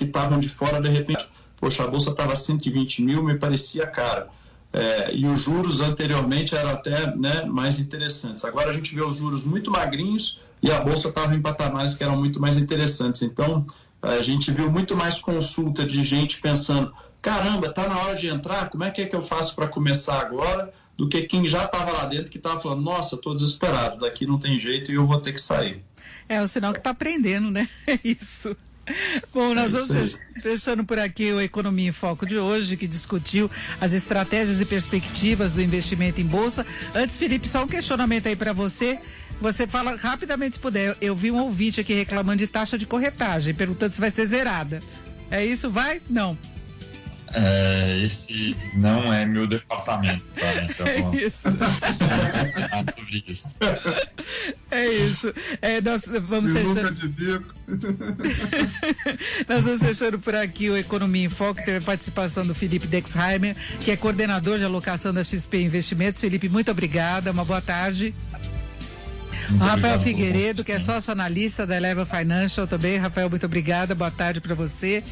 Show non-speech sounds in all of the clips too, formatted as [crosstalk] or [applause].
que estavam de fora, de repente, poxa, a bolsa estava 120 mil, me parecia cara. É, e os juros anteriormente eram até né, mais interessantes. Agora a gente vê os juros muito magrinhos e a bolsa estava em patamares que eram muito mais interessantes. Então a gente viu muito mais consulta de gente pensando: caramba, está na hora de entrar, como é que é que eu faço para começar agora? Do que quem já estava lá dentro que estava falando: nossa, estou desesperado, daqui não tem jeito e eu vou ter que sair. É o sinal que está aprendendo, né? [laughs] É isso. [laughs] Bom, nós vamos fechando por aqui o Economia em Foco de hoje, que discutiu as estratégias e perspectivas do investimento em bolsa. Antes, Felipe, só um questionamento aí para você. Você fala rapidamente, se puder. Eu vi um ouvinte aqui reclamando de taxa de corretagem, perguntando se vai ser zerada. É isso? Vai? Não. É, esse não é meu departamento, tá? [laughs] Então, é isso. É [laughs] sobre isso. É isso. É, nós vamos fechando. [laughs] nós vamos fechando por aqui o Economia em Foco. Teve a participação do Felipe Dexheimer, que é coordenador de alocação da XP Investimentos. Felipe, muito obrigada. Uma boa tarde. Muito Rafael obrigado, Figueiredo, que é sócio analista da Eleva Financial também. Rafael, muito obrigada. Boa tarde para você.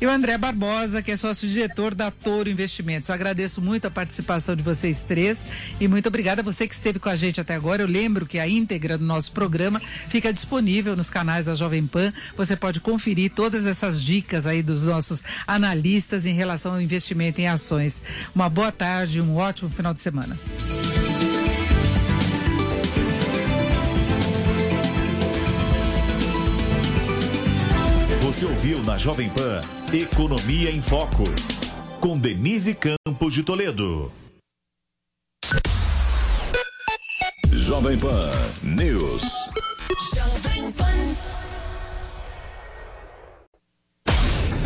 E o André Barbosa, que é sócio-diretor da Toro Investimentos. Eu agradeço muito a participação de vocês três e muito obrigada a você que esteve com a gente até agora. Eu lembro que a íntegra do nosso programa fica disponível nos canais da Jovem Pan. Você pode conferir todas essas dicas aí dos nossos analistas em relação ao investimento em ações. Uma boa tarde, um ótimo final de semana. Você ouviu na Jovem Pan Economia em Foco, com Denise Campos de Toledo. Jovem Pan News. Jovem Pan.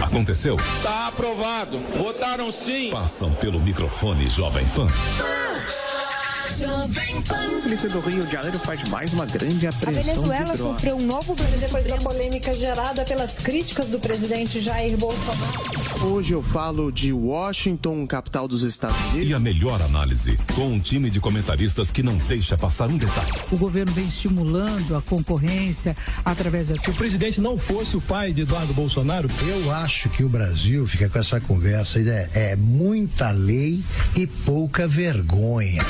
Aconteceu? Está aprovado. Votaram sim. Passam pelo microfone Jovem Pan. A polícia do Rio de Janeiro faz mais uma grande apreensão. A Venezuela sofreu um novo depois da polêmica gerada pelas críticas do presidente Jair Bolsonaro. Hoje eu falo de Washington, capital dos Estados Unidos. E a melhor análise, com um time de comentaristas que não deixa passar um detalhe. O governo vem estimulando a concorrência através da. Se o presidente não fosse o pai de Eduardo Bolsonaro. Eu acho que o Brasil fica com essa conversa, é, é muita lei e pouca vergonha.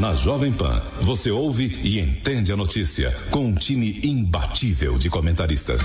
Na Jovem Pan, você ouve e entende a notícia com um time imbatível de comentaristas.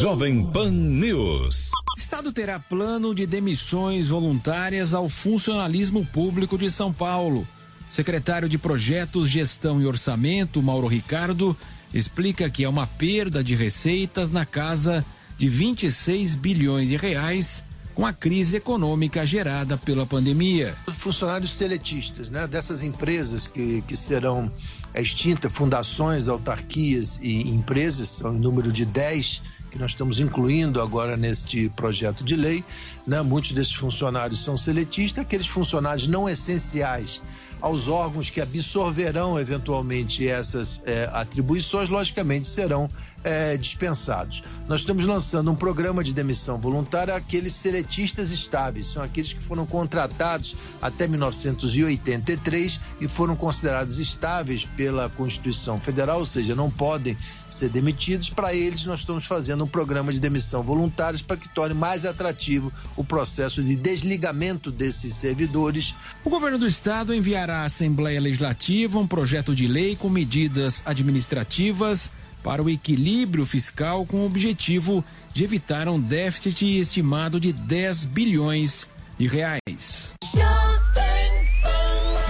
Jovem Pan News. Estado terá plano de demissões voluntárias ao funcionalismo público de São Paulo. Secretário de Projetos, Gestão e Orçamento, Mauro Ricardo, explica que é uma perda de receitas na casa de 26 bilhões de reais com a crise econômica gerada pela pandemia. Funcionários seletistas, né, dessas empresas que, que serão extintas, fundações, autarquias e empresas, são em número de 10 que nós estamos incluindo agora neste projeto de lei. Né? Muitos desses funcionários são seletistas, aqueles funcionários não essenciais aos órgãos que absorverão eventualmente essas é, atribuições, logicamente serão é, dispensados. Nós estamos lançando um programa de demissão voluntária àqueles seletistas estáveis, são aqueles que foram contratados até 1983 e foram considerados estáveis pela Constituição Federal, ou seja, não podem ser demitidos. Para eles, nós estamos fazendo um programa de demissão voluntários para que torne mais atrativo o processo de desligamento desses servidores. O governo do estado enviará à Assembleia Legislativa um projeto de lei com medidas administrativas para o equilíbrio fiscal com o objetivo de evitar um déficit estimado de 10 bilhões de reais.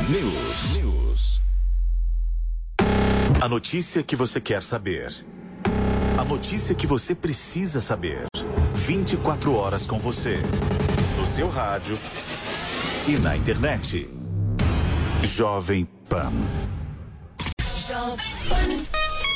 News. News. A notícia que você quer saber. A notícia que você precisa saber. 24 horas com você. No seu rádio e na internet. Jovem Pan. Jovem Pan.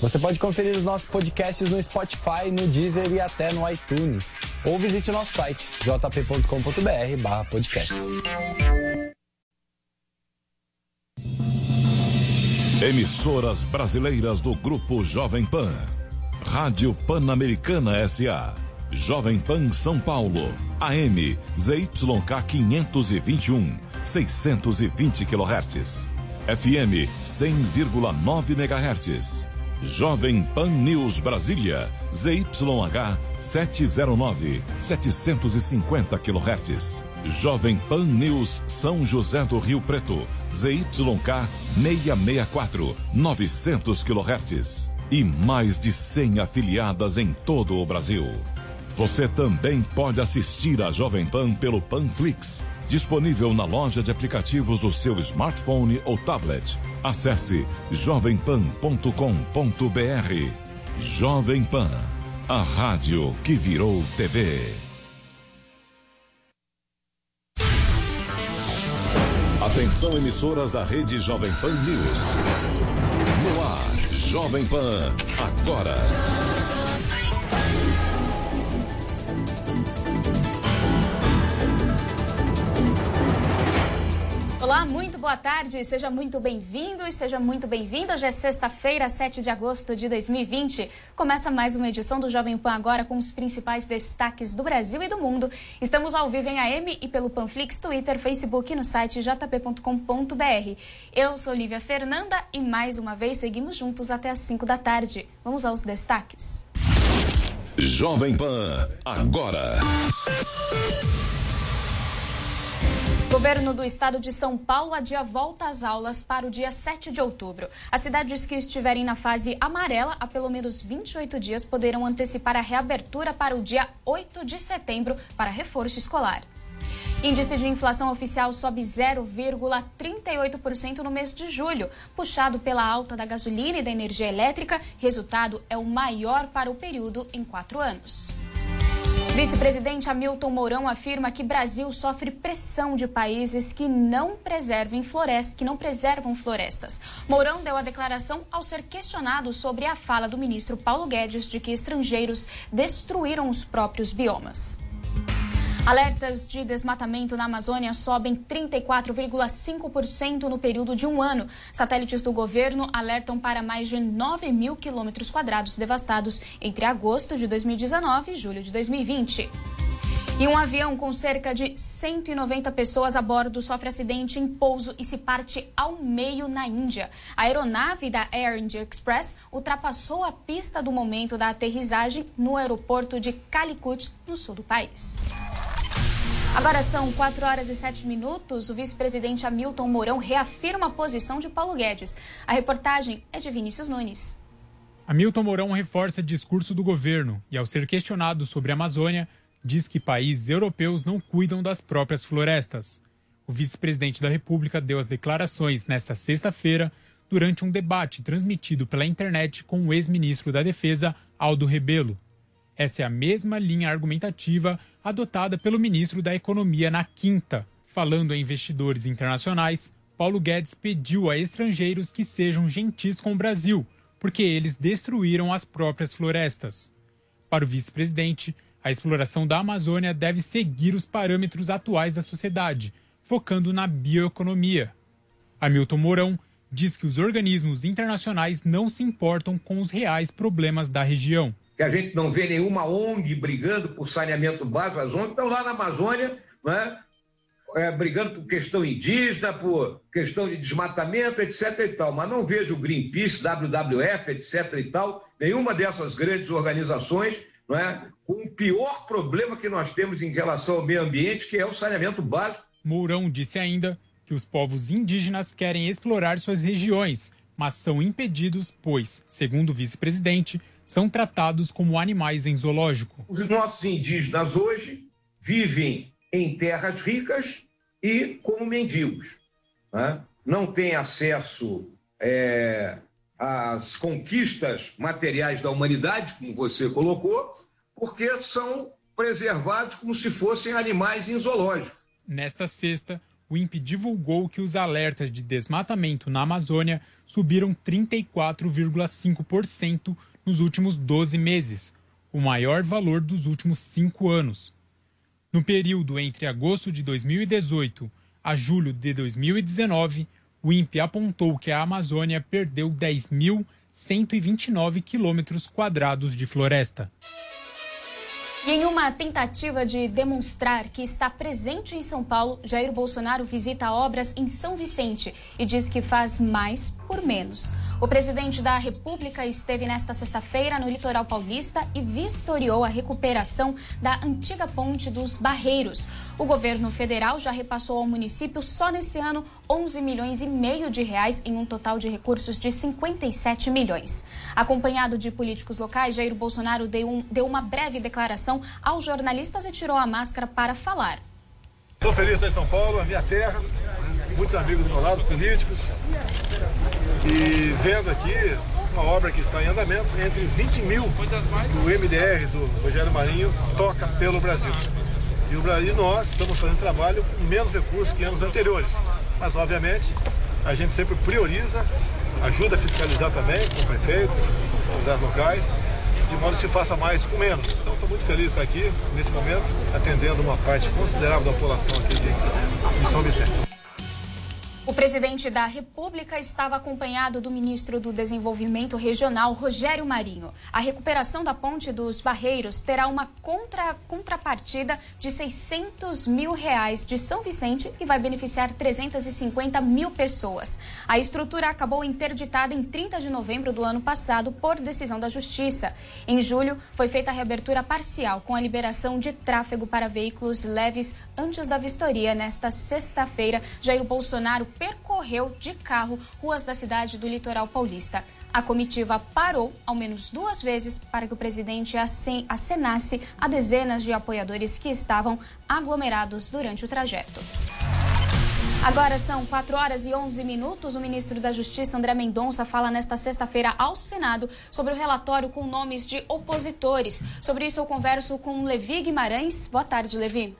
Você pode conferir os nossos podcasts no Spotify, no Deezer e até no iTunes. Ou visite o nosso site jp.com.br podcast. Emissoras brasileiras do Grupo Jovem Pan. Rádio Pan-Americana S.A. Jovem Pan São Paulo. AM ZYK 521, 620 kHz. FM 100,9 MHz. Jovem Pan News Brasília, ZYH 709, 750 kHz. Jovem Pan News São José do Rio Preto, ZYK 664, 900 kHz. E mais de 100 afiliadas em todo o Brasil. Você também pode assistir a Jovem Pan pelo Panflix Disponível na loja de aplicativos do seu smartphone ou tablet. Acesse jovempan.com.br. Jovem Pan, a rádio que virou TV. Atenção emissoras da rede Jovem Pan News. No ar, Jovem Pan, agora. Olá, muito boa tarde, seja muito bem-vindo e seja muito bem-vinda. Hoje é sexta-feira, 7 de agosto de 2020. Começa mais uma edição do Jovem Pan agora com os principais destaques do Brasil e do mundo. Estamos ao vivo em AM e pelo Panflix, Twitter, Facebook e no site jp.com.br. Eu sou Lívia Fernanda e mais uma vez seguimos juntos até às 5 da tarde. Vamos aos destaques. Jovem Pan, agora. Governo do Estado de São Paulo adia volta às aulas para o dia 7 de outubro. As cidades que estiverem na fase amarela há pelo menos 28 dias poderão antecipar a reabertura para o dia 8 de setembro para reforço escolar. Índice de inflação oficial sobe 0,38% no mês de julho, puxado pela alta da gasolina e da energia elétrica. Resultado é o maior para o período em quatro anos. Vice-presidente Hamilton Mourão afirma que Brasil sofre pressão de países que não preservem florestas, que não preservam florestas. Mourão deu a declaração ao ser questionado sobre a fala do ministro Paulo Guedes de que estrangeiros destruíram os próprios biomas. Alertas de desmatamento na Amazônia sobem 34,5% no período de um ano. Satélites do governo alertam para mais de 9 mil quilômetros quadrados devastados entre agosto de 2019 e julho de 2020. E um avião com cerca de 190 pessoas a bordo sofre acidente em pouso e se parte ao meio na Índia. A aeronave da Air India Express ultrapassou a pista do momento da aterrissagem no aeroporto de Calicut, no sul do país. Agora são 4 horas e 7 minutos. O vice-presidente Hamilton Mourão reafirma a posição de Paulo Guedes. A reportagem é de Vinícius Nunes. Hamilton Mourão reforça discurso do governo e, ao ser questionado sobre a Amazônia, diz que países europeus não cuidam das próprias florestas. O vice-presidente da República deu as declarações nesta sexta-feira durante um debate transmitido pela internet com o ex-ministro da Defesa, Aldo Rebelo. Essa é a mesma linha argumentativa adotada pelo ministro da Economia na quinta. Falando a investidores internacionais, Paulo Guedes pediu a estrangeiros que sejam gentis com o Brasil, porque eles destruíram as próprias florestas. Para o vice-presidente, a exploração da Amazônia deve seguir os parâmetros atuais da sociedade, focando na bioeconomia. Hamilton Mourão diz que os organismos internacionais não se importam com os reais problemas da região que a gente não vê nenhuma ONG brigando por saneamento básico, as ONGs estão lá na Amazônia, né, é, brigando por questão indígena, por questão de desmatamento, etc. e tal, mas não vejo Greenpeace, WWF, etc. e tal, nenhuma dessas grandes organizações, não é, com o pior problema que nós temos em relação ao meio ambiente, que é o saneamento básico. Mourão disse ainda que os povos indígenas querem explorar suas regiões, mas são impedidos, pois, segundo o vice-presidente, são tratados como animais em zoológico. Os nossos indígenas hoje vivem em terras ricas e como mendigos. Né? Não têm acesso é, às conquistas materiais da humanidade, como você colocou, porque são preservados como se fossem animais em zoológico. Nesta sexta, o INPE divulgou que os alertas de desmatamento na Amazônia subiram 34,5% nos últimos 12 meses, o maior valor dos últimos cinco anos. No período entre agosto de 2018 a julho de 2019, o INPE apontou que a Amazônia perdeu 10.129 quilômetros quadrados de floresta. E em uma tentativa de demonstrar que está presente em São Paulo, Jair Bolsonaro visita obras em São Vicente e diz que faz mais por menos. O presidente da República esteve nesta sexta-feira no litoral paulista e vistoriou a recuperação da antiga ponte dos Barreiros. O governo federal já repassou ao município só nesse ano 11 milhões e meio de reais em um total de recursos de 57 milhões. Acompanhado de políticos locais, Jair Bolsonaro deu, um, deu uma breve declaração aos jornalistas e tirou a máscara para falar. Estou feliz em São Paulo, a minha terra, muitos amigos do meu lado, políticos, e vendo aqui uma obra que está em andamento, entre 20 mil do MDR do Rogério Marinho toca pelo Brasil. E o Brasil, nós estamos fazendo trabalho com menos recursos que anos anteriores. Mas, obviamente, a gente sempre prioriza, ajuda a fiscalizar também com o prefeito, com os locais, de modo que se faça mais com menos. Então, estou muito feliz de estar aqui, nesse momento, atendendo uma parte considerável da população aqui de, de São Vicente. O presidente da República estava acompanhado do ministro do Desenvolvimento Regional, Rogério Marinho. A recuperação da Ponte dos Barreiros terá uma contra, contrapartida de 600 mil reais de São Vicente e vai beneficiar 350 mil pessoas. A estrutura acabou interditada em 30 de novembro do ano passado por decisão da Justiça. Em julho, foi feita a reabertura parcial com a liberação de tráfego para veículos leves antes da vistoria. Nesta sexta-feira, Jair Bolsonaro percorreu de carro ruas da cidade do litoral paulista. A comitiva parou ao menos duas vezes para que o presidente acenasse a dezenas de apoiadores que estavam aglomerados durante o trajeto. Agora são 4 horas e 11 minutos. O ministro da Justiça, André Mendonça, fala nesta sexta-feira ao Senado sobre o relatório com nomes de opositores. Sobre isso, eu converso com Levi Guimarães. Boa tarde, Levi.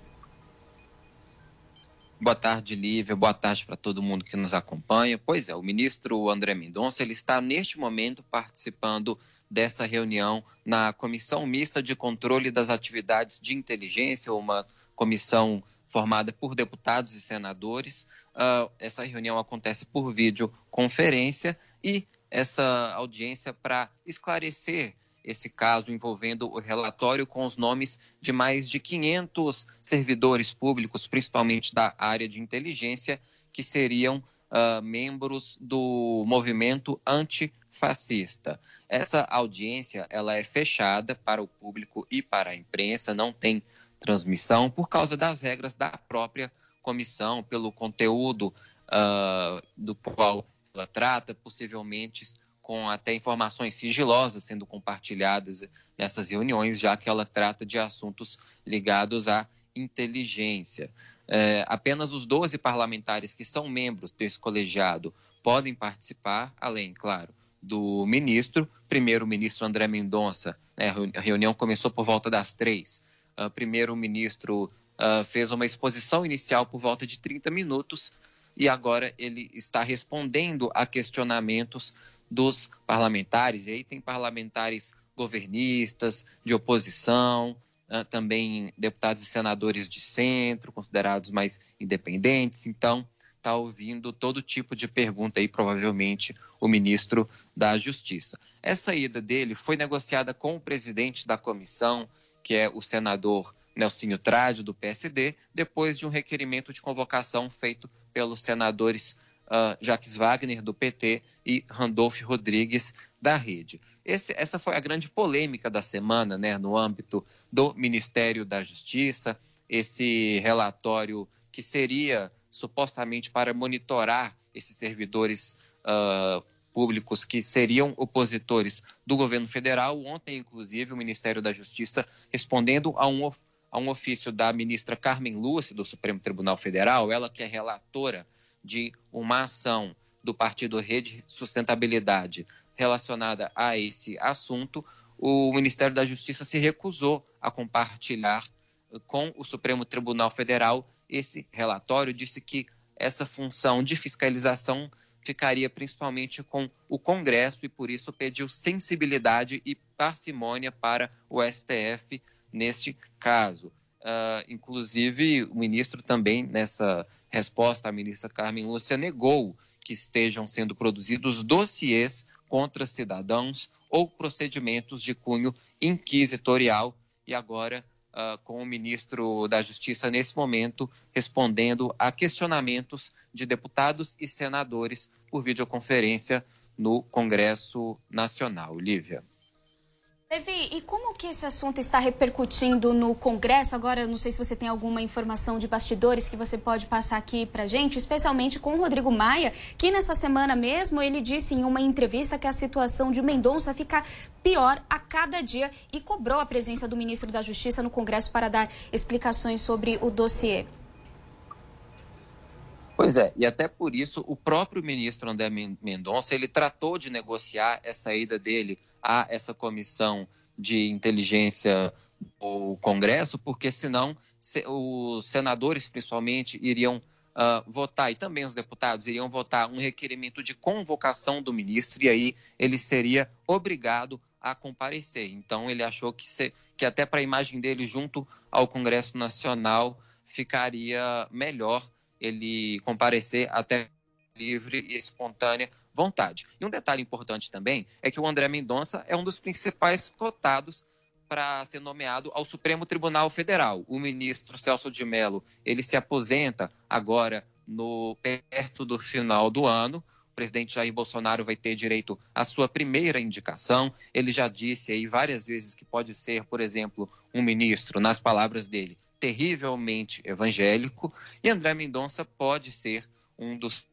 Boa tarde, Lívia. Boa tarde para todo mundo que nos acompanha. Pois é, o ministro André Mendonça ele está neste momento participando dessa reunião na Comissão Mista de Controle das Atividades de Inteligência, uma comissão formada por deputados e senadores. Uh, essa reunião acontece por videoconferência e essa audiência para esclarecer esse caso envolvendo o relatório com os nomes de mais de 500 servidores públicos, principalmente da área de inteligência, que seriam uh, membros do movimento antifascista. Essa audiência ela é fechada para o público e para a imprensa, não tem transmissão por causa das regras da própria comissão, pelo conteúdo uh, do qual ela trata, possivelmente com até informações sigilosas sendo compartilhadas nessas reuniões, já que ela trata de assuntos ligados à inteligência. É, apenas os 12 parlamentares que são membros desse colegiado podem participar, além, claro, do ministro. Primeiro-ministro André Mendonça, né, a reunião começou por volta das três. Uh, Primeiro-ministro uh, fez uma exposição inicial por volta de 30 minutos e agora ele está respondendo a questionamentos dos parlamentares, e aí tem parlamentares governistas, de oposição, né, também deputados e senadores de centro, considerados mais independentes. Então, está ouvindo todo tipo de pergunta aí, provavelmente, o ministro da Justiça. Essa ida dele foi negociada com o presidente da comissão, que é o senador Nelsinho Trade, do PSD, depois de um requerimento de convocação feito pelos senadores uh, Jacques Wagner, do PT, e Randolph Rodrigues, da Rede. Esse, essa foi a grande polêmica da semana, né, no âmbito do Ministério da Justiça, esse relatório que seria supostamente para monitorar esses servidores uh, públicos que seriam opositores do governo federal. Ontem, inclusive, o Ministério da Justiça, respondendo a um, a um ofício da ministra Carmen Lúcia, do Supremo Tribunal Federal, ela que é relatora de uma ação do Partido Rede Sustentabilidade relacionada a esse assunto, o Ministério da Justiça se recusou a compartilhar com o Supremo Tribunal Federal esse relatório, disse que essa função de fiscalização ficaria principalmente com o Congresso e por isso pediu sensibilidade e parcimônia para o STF neste caso. Uh, inclusive, o ministro também, nessa resposta, a ministra Carmen Lúcia negou que estejam sendo produzidos dossiês contra cidadãos ou procedimentos de cunho inquisitorial. E agora, uh, com o ministro da Justiça, nesse momento, respondendo a questionamentos de deputados e senadores por videoconferência no Congresso Nacional. Lívia. Levi, e como que esse assunto está repercutindo no Congresso? Agora, não sei se você tem alguma informação de bastidores que você pode passar aqui para gente, especialmente com o Rodrigo Maia, que nessa semana mesmo ele disse em uma entrevista que a situação de Mendonça fica pior a cada dia e cobrou a presença do ministro da Justiça no Congresso para dar explicações sobre o dossiê. Pois é, e até por isso o próprio ministro André Mendonça ele tratou de negociar essa ida dele a essa comissão de inteligência do Congresso, porque senão os senadores, principalmente, iriam uh, votar, e também os deputados iriam votar um requerimento de convocação do ministro, e aí ele seria obrigado a comparecer. Então, ele achou que, se, que até para a imagem dele junto ao Congresso Nacional ficaria melhor ele comparecer até livre e espontânea vontade. E um detalhe importante também é que o André Mendonça é um dos principais cotados para ser nomeado ao Supremo Tribunal Federal. O ministro Celso de Mello, ele se aposenta agora no perto do final do ano. O presidente Jair Bolsonaro vai ter direito à sua primeira indicação. Ele já disse aí várias vezes que pode ser, por exemplo, um ministro, nas palavras dele, terrivelmente evangélico, e André Mendonça pode ser um dos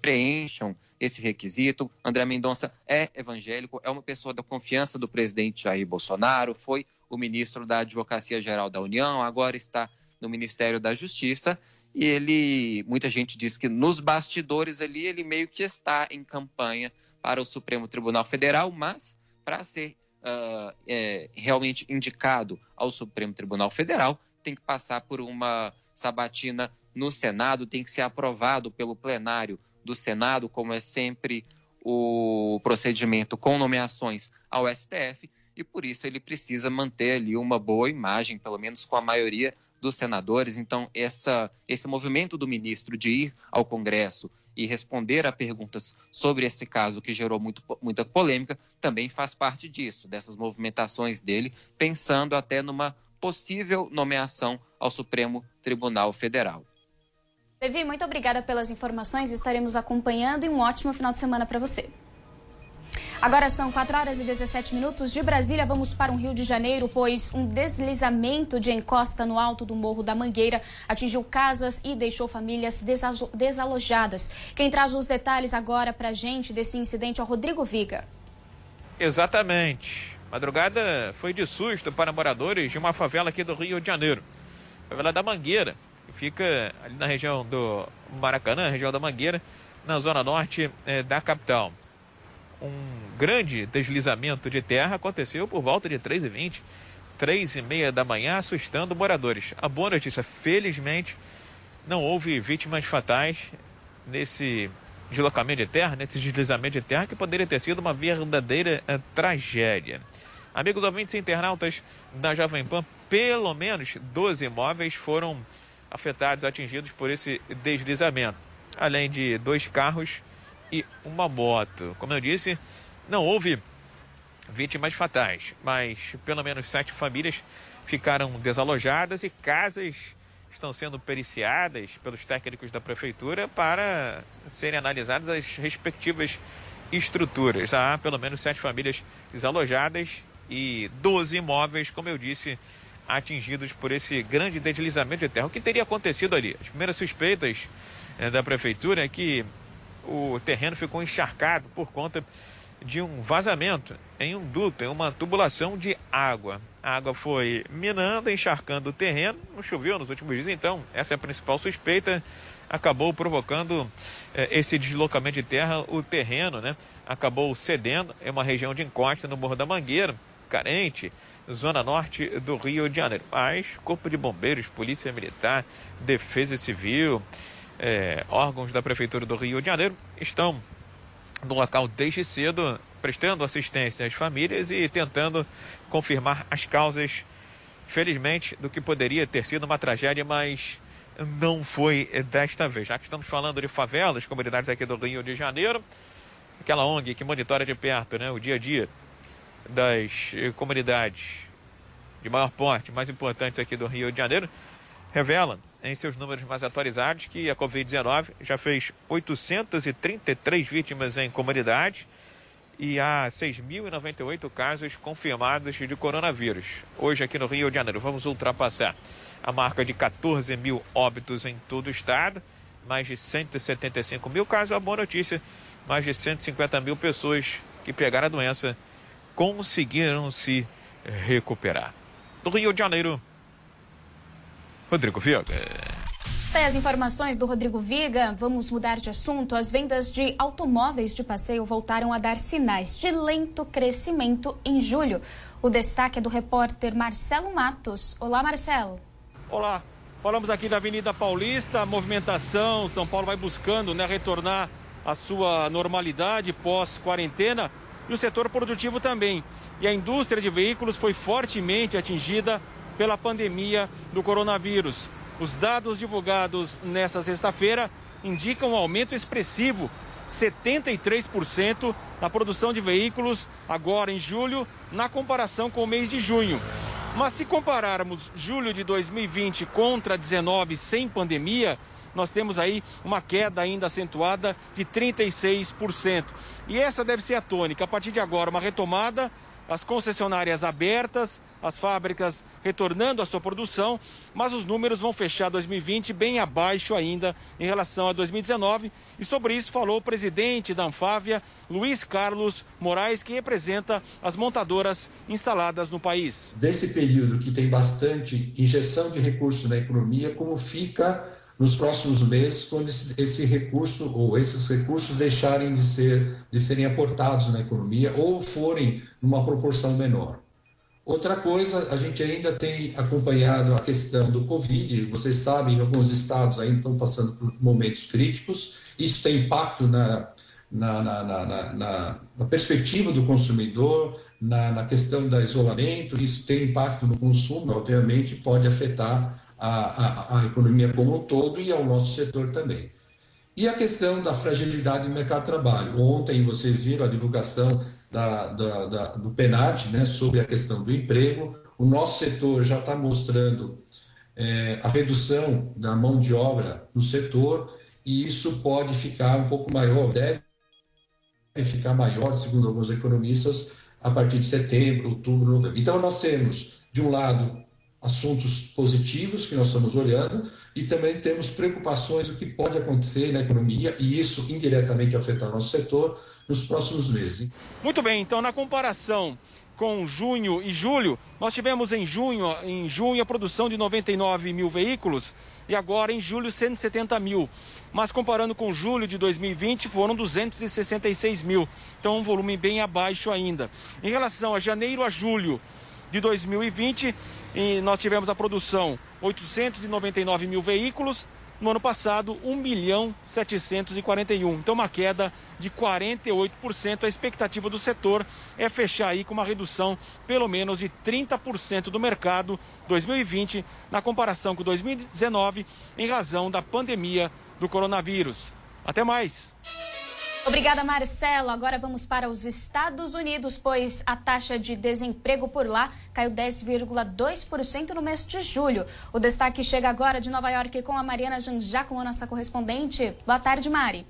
preencham esse requisito. André Mendonça é evangélico, é uma pessoa da confiança do presidente Jair Bolsonaro, foi o ministro da Advocacia Geral da União, agora está no Ministério da Justiça. E ele, muita gente diz que nos bastidores ali, ele meio que está em campanha para o Supremo Tribunal Federal, mas para ser uh, é, realmente indicado ao Supremo Tribunal Federal, tem que passar por uma sabatina no Senado, tem que ser aprovado pelo plenário do Senado, como é sempre o procedimento com nomeações ao STF, e por isso ele precisa manter ali uma boa imagem, pelo menos com a maioria dos senadores. Então, essa, esse movimento do ministro de ir ao Congresso e responder a perguntas sobre esse caso que gerou muito, muita polêmica também faz parte disso, dessas movimentações dele, pensando até numa possível nomeação ao Supremo Tribunal Federal. Levi, muito obrigada pelas informações. Estaremos acompanhando e um ótimo final de semana para você. Agora são 4 horas e 17 minutos de Brasília. Vamos para o Rio de Janeiro, pois um deslizamento de encosta no alto do Morro da Mangueira atingiu casas e deixou famílias desalojadas. Quem traz os detalhes agora para a gente desse incidente é o Rodrigo Viga. Exatamente. Madrugada foi de susto para moradores de uma favela aqui do Rio de Janeiro. Favela da Mangueira fica ali na região do Maracanã, região da Mangueira, na zona norte é, da capital. Um grande deslizamento de terra aconteceu por volta de 3h20, 3h30 da manhã, assustando moradores. A boa notícia, felizmente, não houve vítimas fatais nesse deslocamento de terra, nesse deslizamento de terra, que poderia ter sido uma verdadeira uh, tragédia. Amigos ouvintes internautas da Jovem Pan, pelo menos 12 imóveis foram afetados, atingidos por esse deslizamento, além de dois carros e uma moto. Como eu disse, não houve vítimas fatais, mas pelo menos sete famílias ficaram desalojadas e casas estão sendo periciadas pelos técnicos da prefeitura para serem analisadas as respectivas estruturas. Há pelo menos sete famílias desalojadas e 12 imóveis, como eu disse, atingidos por esse grande deslizamento de terra. O que teria acontecido ali? As primeiras suspeitas é, da prefeitura é que o terreno ficou encharcado por conta de um vazamento em um duto, em uma tubulação de água. A água foi minando, encharcando o terreno, não choveu nos últimos dias, então essa é a principal suspeita, acabou provocando eh, esse deslocamento de terra, o terreno né, acabou cedendo, é uma região de encosta no Morro da Mangueira, carente, zona norte do Rio de Janeiro. Mas Corpo de Bombeiros, Polícia Militar, Defesa Civil, é, órgãos da Prefeitura do Rio de Janeiro estão no local desde cedo, prestando assistência às famílias e tentando confirmar as causas, felizmente, do que poderia ter sido uma tragédia, mas não foi desta vez. Já que estamos falando de favelas, comunidades aqui do Rio de Janeiro, aquela ONG que monitora de perto né, o dia a dia das comunidades de maior porte, mais importantes aqui do Rio de Janeiro, revela em seus números mais atualizados que a Covid-19 já fez 833 vítimas em comunidades e há 6.098 casos confirmados de coronavírus. Hoje aqui no Rio de Janeiro vamos ultrapassar a marca de 14 mil óbitos em todo o estado, mais de 175 mil casos. A boa notícia, mais de 150 mil pessoas que pegaram a doença conseguiram se recuperar. Do Rio de Janeiro, Rodrigo Viga. Tem as informações do Rodrigo Viga. Vamos mudar de assunto. As vendas de automóveis de passeio voltaram a dar sinais de lento crescimento em julho. O destaque é do repórter Marcelo Matos. Olá, Marcelo. Olá. Falamos aqui da Avenida Paulista, a movimentação, São Paulo vai buscando né, retornar à sua normalidade pós-quarentena e o setor produtivo também. E a indústria de veículos foi fortemente atingida pela pandemia do coronavírus. Os dados divulgados nesta sexta-feira indicam um aumento expressivo, 73% na produção de veículos agora em julho, na comparação com o mês de junho. Mas se compararmos julho de 2020 contra 19 sem pandemia, nós temos aí uma queda ainda acentuada de 36%. E essa deve ser a tônica. A partir de agora, uma retomada, as concessionárias abertas, as fábricas retornando à sua produção, mas os números vão fechar 2020 bem abaixo ainda em relação a 2019. E sobre isso falou o presidente da Anfávia, Luiz Carlos Moraes, que representa as montadoras instaladas no país. Desse período que tem bastante injeção de recursos na economia, como fica nos próximos meses, quando esse, recurso ou esses recursos deixarem de, ser, de serem aportados na economia ou forem numa proporção menor. Outra coisa, a gente ainda tem acompanhado a questão do Covid. Vocês sabem, alguns estados ainda estão passando por momentos críticos. Isso tem impacto na, na, na, na perspectiva do consumidor, na, questão do isolamento. Isso tem impacto no consumo, obviamente, pode afetar a, a economia como um todo e ao nosso setor também. E a questão da fragilidade do mercado de trabalho. Ontem vocês viram a divulgação da, da, da, do PENAD né, sobre a questão do emprego. O nosso setor já está mostrando é, a redução da mão de obra no setor e isso pode ficar um pouco maior, deve ficar maior, segundo alguns economistas, a partir de setembro, outubro, novembro. Então, nós temos, de um lado, assuntos positivos que nós estamos olhando e também temos preocupações do que pode acontecer na economia e isso indiretamente afetar nosso setor nos próximos meses. Muito bem, então na comparação com junho e julho, nós tivemos em junho, em junho a produção de 99 mil veículos e agora em julho 170 mil. Mas comparando com julho de 2020 foram 266 mil, então um volume bem abaixo ainda. Em relação a janeiro a julho de 2020, nós tivemos a produção 899 mil veículos, no ano passado, 1 milhão 741. Então, uma queda de 48%. A expectativa do setor é fechar aí com uma redução pelo menos de 30% do mercado 2020 na comparação com 2019 em razão da pandemia do coronavírus. Até mais. Obrigada, Marcelo. Agora vamos para os Estados Unidos, pois a taxa de desemprego por lá caiu 10,2% no mês de julho. O destaque chega agora de Nova York com a Mariana Janjá, como nossa correspondente. Boa tarde, Mari.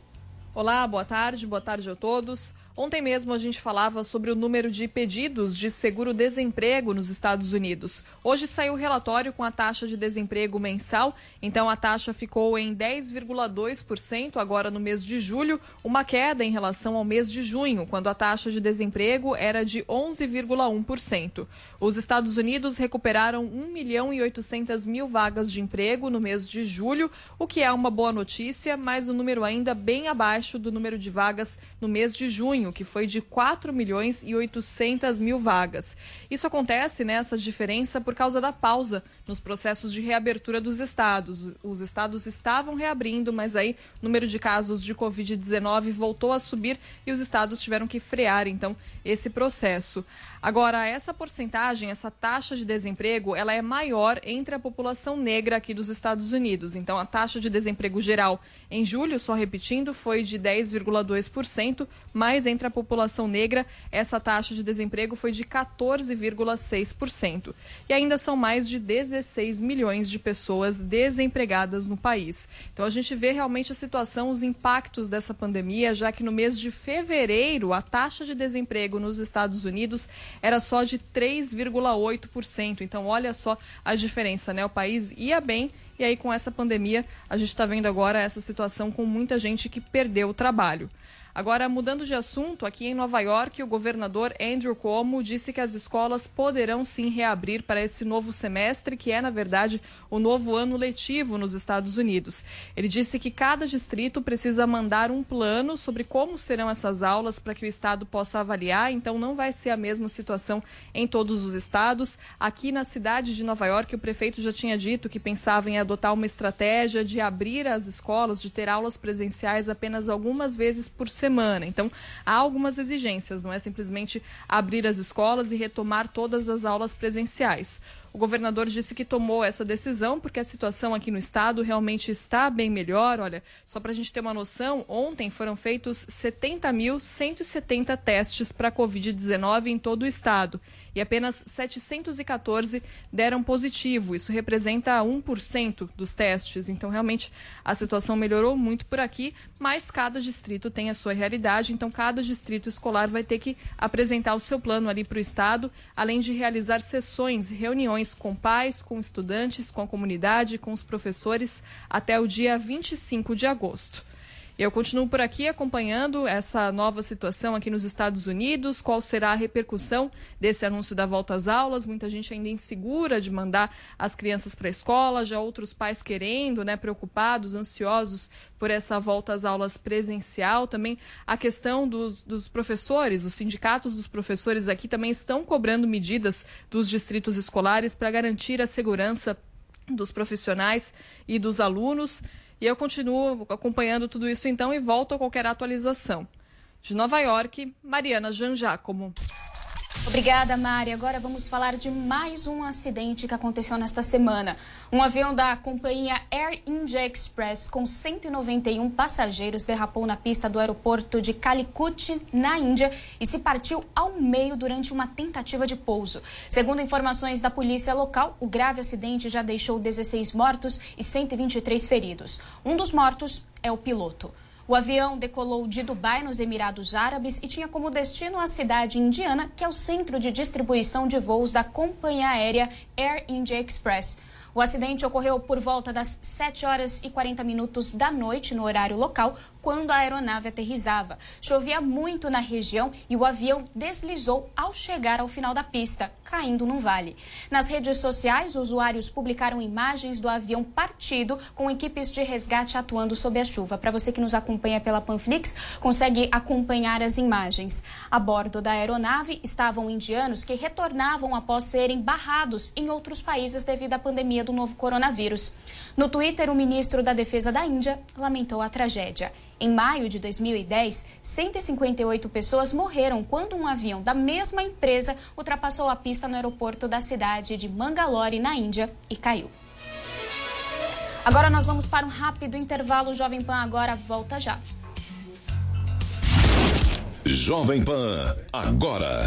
Olá, boa tarde, boa tarde a todos. Ontem mesmo a gente falava sobre o número de pedidos de seguro-desemprego nos Estados Unidos. Hoje saiu o relatório com a taxa de desemprego mensal, então a taxa ficou em 10,2% agora no mês de julho, uma queda em relação ao mês de junho, quando a taxa de desemprego era de 11,1%. Os Estados Unidos recuperaram 1 milhão e 800 mil vagas de emprego no mês de julho, o que é uma boa notícia, mas o número ainda bem abaixo do número de vagas no mês de junho que foi de 4 milhões e 800 mil vagas. Isso acontece, né, essa diferença, por causa da pausa nos processos de reabertura dos estados. Os estados estavam reabrindo, mas aí o número de casos de Covid-19 voltou a subir e os estados tiveram que frear, então, esse processo. Agora, essa porcentagem, essa taxa de desemprego, ela é maior entre a população negra aqui dos Estados Unidos. Então, a taxa de desemprego geral em julho, só repetindo, foi de 10,2%, mas entre a população negra, essa taxa de desemprego foi de 14,6%. E ainda são mais de 16 milhões de pessoas desempregadas no país. Então, a gente vê realmente a situação, os impactos dessa pandemia, já que no mês de fevereiro, a taxa de desemprego nos Estados Unidos era só de 3,8%. Então, olha só a diferença, né? O país ia bem e aí com essa pandemia a gente está vendo agora essa situação com muita gente que perdeu o trabalho. Agora, mudando de assunto, aqui em Nova York, o governador Andrew Cuomo disse que as escolas poderão sim reabrir para esse novo semestre, que é, na verdade, o novo ano letivo nos Estados Unidos. Ele disse que cada distrito precisa mandar um plano sobre como serão essas aulas para que o estado possa avaliar, então não vai ser a mesma situação em todos os estados. Aqui na cidade de Nova York, o prefeito já tinha dito que pensava em adotar uma estratégia de abrir as escolas, de ter aulas presenciais apenas algumas vezes por semana semana. Então, há algumas exigências, não é simplesmente abrir as escolas e retomar todas as aulas presenciais. O governador disse que tomou essa decisão porque a situação aqui no estado realmente está bem melhor. Olha, só para a gente ter uma noção, ontem foram feitos 70.170 testes para Covid-19 em todo o estado e apenas 714 deram positivo. Isso representa 1% dos testes. Então, realmente, a situação melhorou muito por aqui, mas cada distrito tem a sua realidade. Então, cada distrito escolar vai ter que apresentar o seu plano ali para o Estado, além de realizar sessões, reuniões com pais, com estudantes, com a comunidade, com os professores, até o dia 25 de agosto. Eu continuo por aqui acompanhando essa nova situação aqui nos Estados Unidos, qual será a repercussão desse anúncio da volta às aulas. Muita gente ainda insegura de mandar as crianças para a escola, já outros pais querendo, né, preocupados, ansiosos por essa volta às aulas presencial. Também a questão dos, dos professores, os sindicatos dos professores aqui também estão cobrando medidas dos distritos escolares para garantir a segurança dos profissionais e dos alunos. E eu continuo acompanhando tudo isso então e volto a qualquer atualização. De Nova York, Mariana Janjacomo. Obrigada, Mari. Agora vamos falar de mais um acidente que aconteceu nesta semana. Um avião da companhia Air India Express com 191 passageiros derrapou na pista do aeroporto de Calicut, na Índia, e se partiu ao meio durante uma tentativa de pouso. Segundo informações da polícia local, o grave acidente já deixou 16 mortos e 123 feridos. Um dos mortos é o piloto. O avião decolou de Dubai, nos Emirados Árabes, e tinha como destino a cidade indiana, que é o centro de distribuição de voos da companhia aérea Air India Express. O acidente ocorreu por volta das 7 horas e 40 minutos da noite, no horário local, quando a aeronave aterrizava. Chovia muito na região e o avião deslizou ao chegar ao final da pista, caindo num vale. Nas redes sociais, usuários publicaram imagens do avião partido com equipes de resgate atuando sob a chuva. Para você que nos acompanha pela Panflix, consegue acompanhar as imagens. A bordo da aeronave estavam indianos que retornavam após serem barrados em outros países devido à pandemia do novo coronavírus. No Twitter, o ministro da Defesa da Índia lamentou a tragédia. Em maio de 2010, 158 pessoas morreram quando um avião da mesma empresa ultrapassou a pista no aeroporto da cidade de Mangalore, na Índia, e caiu. Agora nós vamos para um rápido intervalo. O Jovem Pan agora volta já. Jovem Pan, agora.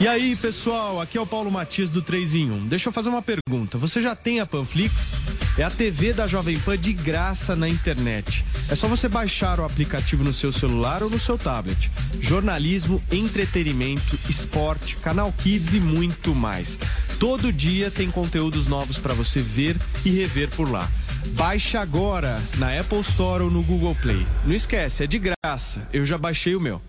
E aí, pessoal, aqui é o Paulo Matias do 3 em 1. Deixa eu fazer uma pergunta. Você já tem a Panflix? é a TV da Jovem Pan de graça na internet. É só você baixar o aplicativo no seu celular ou no seu tablet. Jornalismo, entretenimento, esporte, canal Kids e muito mais. Todo dia tem conteúdos novos para você ver e rever por lá. Baixe agora na Apple Store ou no Google Play. Não esquece, é de graça. Eu já baixei o meu.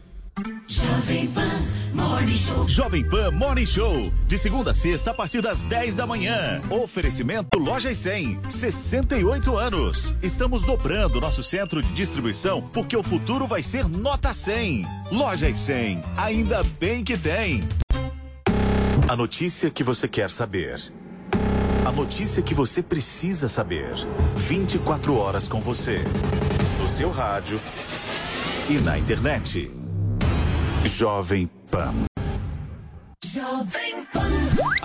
Jovem Pan Morning Show. Jovem Pan Morning Show. De segunda a sexta, a partir das 10 da manhã. Oferecimento Lojas 100. 68 anos. Estamos dobrando nosso centro de distribuição porque o futuro vai ser nota 100. Lojas 100. Ainda bem que tem. A notícia que você quer saber. A notícia que você precisa saber. 24 horas com você. No seu rádio e na internet. Jovem Pan.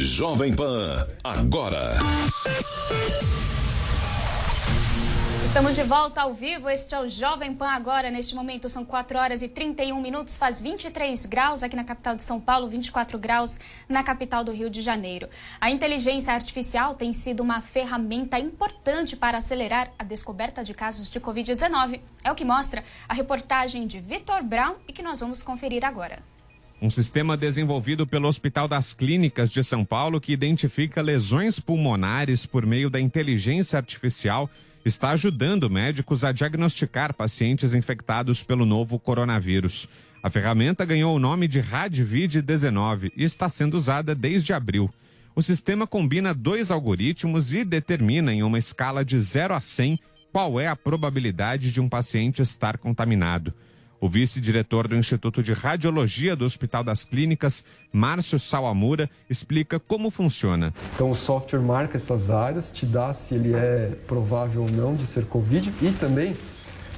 Jovem Pan, agora. Estamos de volta ao vivo. Este é o Jovem Pan agora. Neste momento são 4 horas e 31 minutos. Faz 23 graus aqui na capital de São Paulo, 24 graus na capital do Rio de Janeiro. A inteligência artificial tem sido uma ferramenta importante para acelerar a descoberta de casos de Covid-19. É o que mostra a reportagem de Vitor Brown e que nós vamos conferir agora. Um sistema desenvolvido pelo Hospital das Clínicas de São Paulo que identifica lesões pulmonares por meio da inteligência artificial está ajudando médicos a diagnosticar pacientes infectados pelo novo coronavírus. A ferramenta ganhou o nome de RadVid-19 e está sendo usada desde abril. O sistema combina dois algoritmos e determina em uma escala de 0 a 100 qual é a probabilidade de um paciente estar contaminado. O vice-diretor do Instituto de Radiologia do Hospital das Clínicas, Márcio Sawamura, explica como funciona. Então, o software marca essas áreas, te dá se ele é provável ou não de ser Covid e também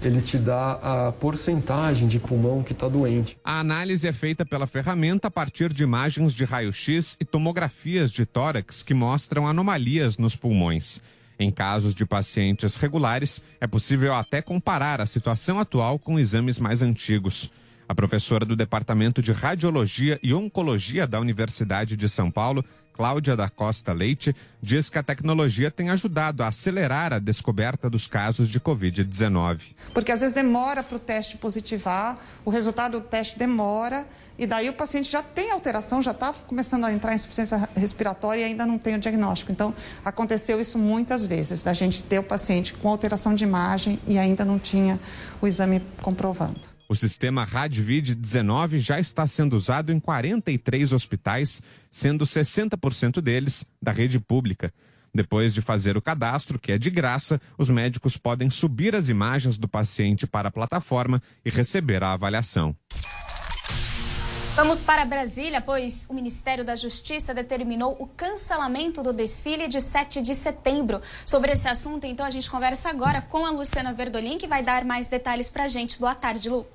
ele te dá a porcentagem de pulmão que está doente. A análise é feita pela ferramenta a partir de imagens de raio-x e tomografias de tórax que mostram anomalias nos pulmões. Em casos de pacientes regulares, é possível até comparar a situação atual com exames mais antigos. A professora do Departamento de Radiologia e Oncologia da Universidade de São Paulo, Cláudia da Costa Leite, diz que a tecnologia tem ajudado a acelerar a descoberta dos casos de Covid-19. Porque às vezes demora para o teste positivar, o resultado do teste demora, e daí o paciente já tem alteração, já está começando a entrar em insuficiência respiratória e ainda não tem o diagnóstico. Então, aconteceu isso muitas vezes, da gente ter o paciente com alteração de imagem e ainda não tinha o exame comprovando. O sistema RadVid-19 já está sendo usado em 43 hospitais, sendo 60% deles da rede pública. Depois de fazer o cadastro, que é de graça, os médicos podem subir as imagens do paciente para a plataforma e receber a avaliação. Vamos para Brasília, pois o Ministério da Justiça determinou o cancelamento do desfile de 7 de setembro. Sobre esse assunto, então, a gente conversa agora com a Luciana Verdolim, que vai dar mais detalhes para a gente. Boa tarde, Lu.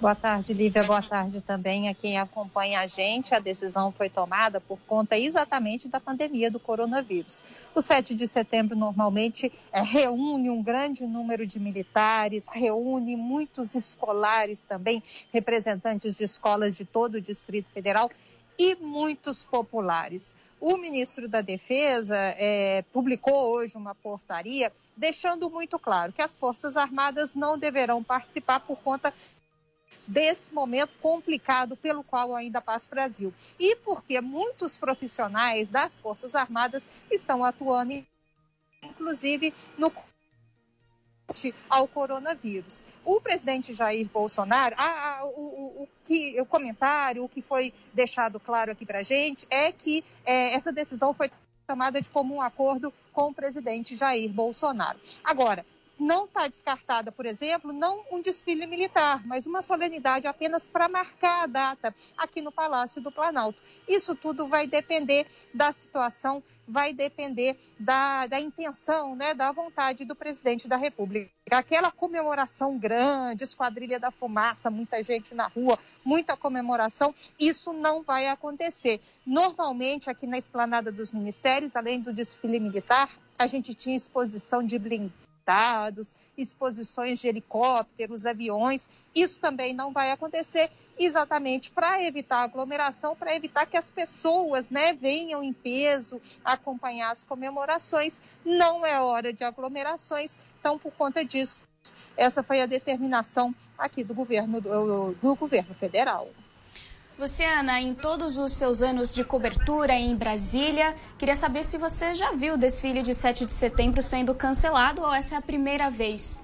Boa tarde, Lívia. Boa tarde também a quem acompanha a gente. A decisão foi tomada por conta exatamente da pandemia do coronavírus. O 7 de setembro normalmente é, reúne um grande número de militares, reúne muitos escolares também, representantes de escolas de todo o Distrito Federal e muitos populares. O ministro da Defesa é, publicou hoje uma portaria deixando muito claro que as Forças Armadas não deverão participar por conta desse momento complicado pelo qual ainda passa o Brasil. E porque muitos profissionais das Forças Armadas estão atuando, inclusive, no ao coronavírus. O presidente Jair Bolsonaro, a, a, o, o, que, o comentário, o que foi deixado claro aqui para a gente é que é, essa decisão foi tomada de comum acordo com o presidente Jair Bolsonaro. Agora, não está descartada, por exemplo, não um desfile militar, mas uma solenidade apenas para marcar a data aqui no Palácio do Planalto. Isso tudo vai depender da situação, vai depender da, da intenção, né, da vontade do presidente da República. Aquela comemoração grande, esquadrilha da fumaça, muita gente na rua, muita comemoração, isso não vai acontecer. Normalmente, aqui na esplanada dos ministérios, além do desfile militar, a gente tinha exposição de blindados exposições de helicópteros, aviões. Isso também não vai acontecer exatamente para evitar aglomeração, para evitar que as pessoas né, venham em peso acompanhar as comemorações. Não é hora de aglomerações, então, por conta disso, essa foi a determinação aqui do governo, do, do governo federal. Luciana, em todos os seus anos de cobertura em Brasília, queria saber se você já viu o desfile de 7 de setembro sendo cancelado ou essa é a primeira vez?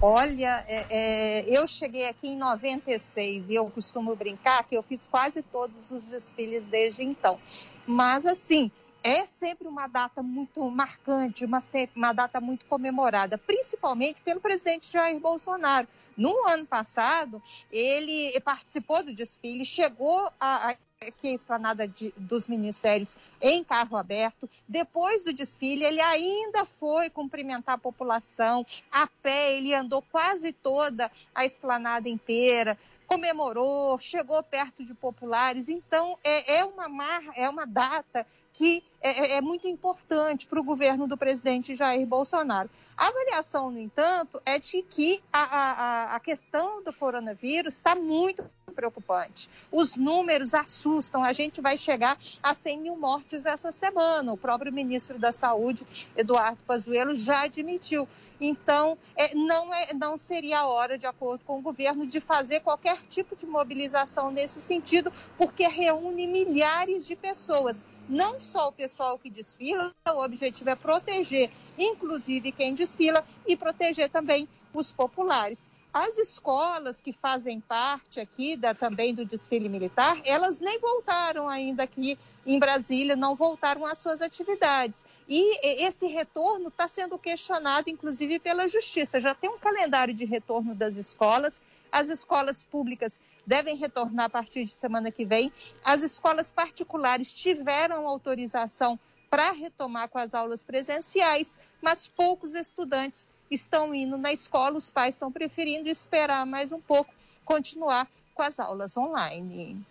Olha, é, é, eu cheguei aqui em 96 e eu costumo brincar que eu fiz quase todos os desfiles desde então. Mas, assim, é sempre uma data muito marcante, uma, uma data muito comemorada, principalmente pelo presidente Jair Bolsonaro no ano passado, ele participou do desfile, chegou a, a aqui a esplanada de, dos ministérios em carro aberto. Depois do desfile, ele ainda foi cumprimentar a população a pé, ele andou quase toda a esplanada inteira, comemorou, chegou perto de populares. Então, é, é uma, mar, é uma data que é, é, é muito importante para o governo do presidente Jair Bolsonaro. A avaliação, no entanto, é de que a, a, a questão do coronavírus está muito preocupante. Os números assustam. A gente vai chegar a 100 mil mortes essa semana. O próprio ministro da Saúde, Eduardo Pazuello, já admitiu. Então, é, não, é, não seria a hora, de acordo com o governo, de fazer qualquer tipo de mobilização nesse sentido, porque reúne milhares de pessoas não só o pessoal que desfila, o objetivo é proteger, inclusive quem desfila, e proteger também os populares. As escolas que fazem parte aqui da, também do desfile militar, elas nem voltaram ainda aqui em Brasília, não voltaram às suas atividades. E esse retorno está sendo questionado, inclusive, pela Justiça. Já tem um calendário de retorno das escolas. As escolas públicas devem retornar a partir de semana que vem. As escolas particulares tiveram autorização para retomar com as aulas presenciais, mas poucos estudantes estão indo na escola, os pais estão preferindo esperar mais um pouco, continuar com as aulas online.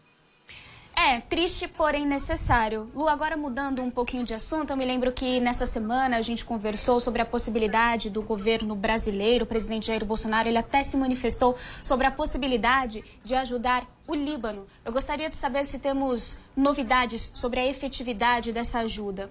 É, triste, porém necessário. Lu, agora mudando um pouquinho de assunto, eu me lembro que nessa semana a gente conversou sobre a possibilidade do governo brasileiro, o presidente Jair Bolsonaro, ele até se manifestou sobre a possibilidade de ajudar o Líbano. Eu gostaria de saber se temos novidades sobre a efetividade dessa ajuda.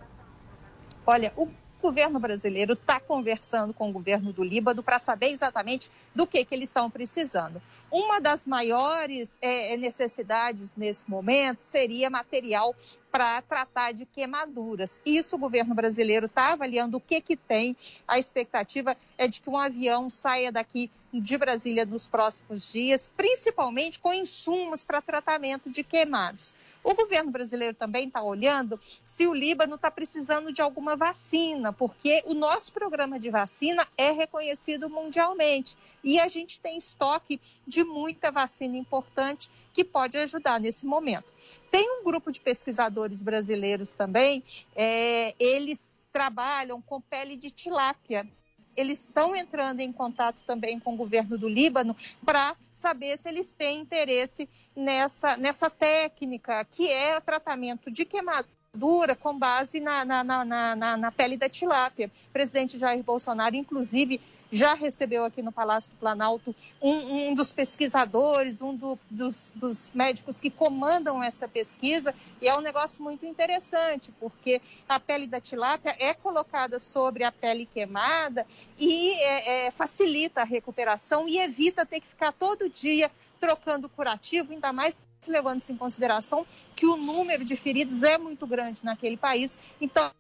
Olha, o governo brasileiro está conversando com o governo do Líbano para saber exatamente do que, que eles estão precisando. Uma das maiores é, necessidades nesse momento seria material para tratar de queimaduras. Isso o governo brasileiro está avaliando o que, que tem. A expectativa é de que um avião saia daqui de Brasília nos próximos dias, principalmente com insumos para tratamento de queimados. O governo brasileiro também está olhando se o Líbano está precisando de alguma vacina, porque o nosso programa de vacina é reconhecido mundialmente e a gente tem estoque de muita vacina importante que pode ajudar nesse momento. Tem um grupo de pesquisadores brasileiros também, é, eles trabalham com pele de tilápia eles estão entrando em contato também com o governo do Líbano para saber se eles têm interesse nessa, nessa técnica que é o tratamento de queimadura com base na, na, na, na, na pele da tilápia. O presidente Jair Bolsonaro, inclusive, já recebeu aqui no Palácio do Planalto um, um dos pesquisadores, um do, dos, dos, médicos que comandam essa pesquisa, e é um negócio muito interessante, porque a pele da tilápia é colocada sobre a pele queimada e é, é, facilita a recuperação e evita ter que ficar todo dia trocando curativo, ainda mais levando-se em consideração que o número de feridos é muito grande naquele país. Então,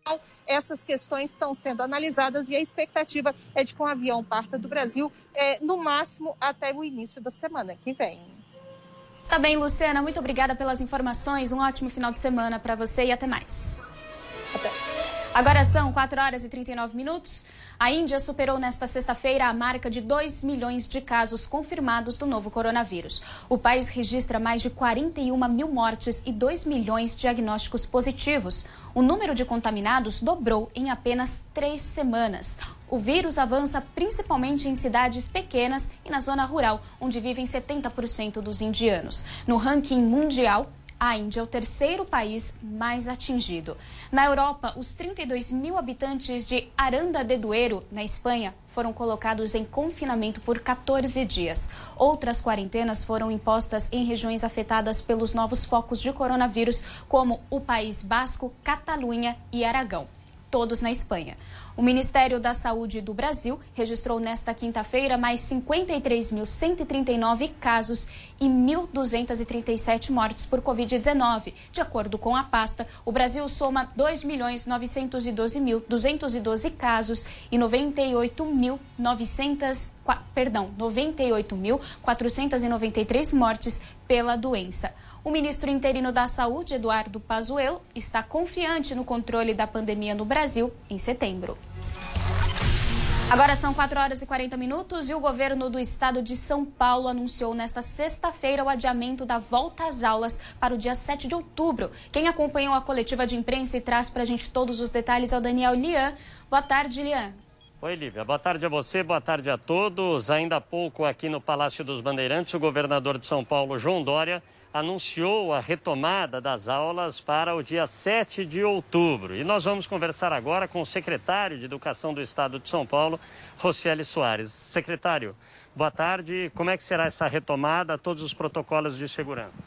essas questões estão sendo analisadas e a expectativa é de que um avião parta do Brasil, é, no máximo até o início da semana que vem. Tá bem, Luciana. Muito obrigada pelas informações. Um ótimo final de semana para você e até mais. Até. Agora são 4 horas e 39 minutos. A Índia superou nesta sexta-feira a marca de 2 milhões de casos confirmados do novo coronavírus. O país registra mais de 41 mil mortes e 2 milhões de diagnósticos positivos. O número de contaminados dobrou em apenas três semanas. O vírus avança principalmente em cidades pequenas e na zona rural, onde vivem 70% dos indianos. No ranking mundial, a Índia é o terceiro país mais atingido. Na Europa, os 32 mil habitantes de Aranda de Duero, na Espanha, foram colocados em confinamento por 14 dias. Outras quarentenas foram impostas em regiões afetadas pelos novos focos de coronavírus, como o País Basco, Catalunha e Aragão, todos na Espanha. O Ministério da Saúde do Brasil registrou nesta quinta-feira mais 53.139 casos e 1.237 mortes por Covid-19. De acordo com a pasta, o Brasil soma 2.912.212 casos e 98.900 perdão, 98.493 mortes pela doença. O ministro interino da Saúde, Eduardo Pazuello, está confiante no controle da pandemia no Brasil em setembro. Agora são 4 horas e 40 minutos e o governo do estado de São Paulo anunciou nesta sexta-feira o adiamento da volta às aulas para o dia 7 de outubro. Quem acompanhou a coletiva de imprensa e traz para a gente todos os detalhes é o Daniel Lian. Boa tarde, Lian. Oi, Lívia. Boa tarde a você, boa tarde a todos. Ainda há pouco, aqui no Palácio dos Bandeirantes, o governador de São Paulo, João Dória, anunciou a retomada das aulas para o dia 7 de outubro. E nós vamos conversar agora com o secretário de Educação do Estado de São Paulo, Rocieli Soares. Secretário, boa tarde. Como é que será essa retomada, todos os protocolos de segurança?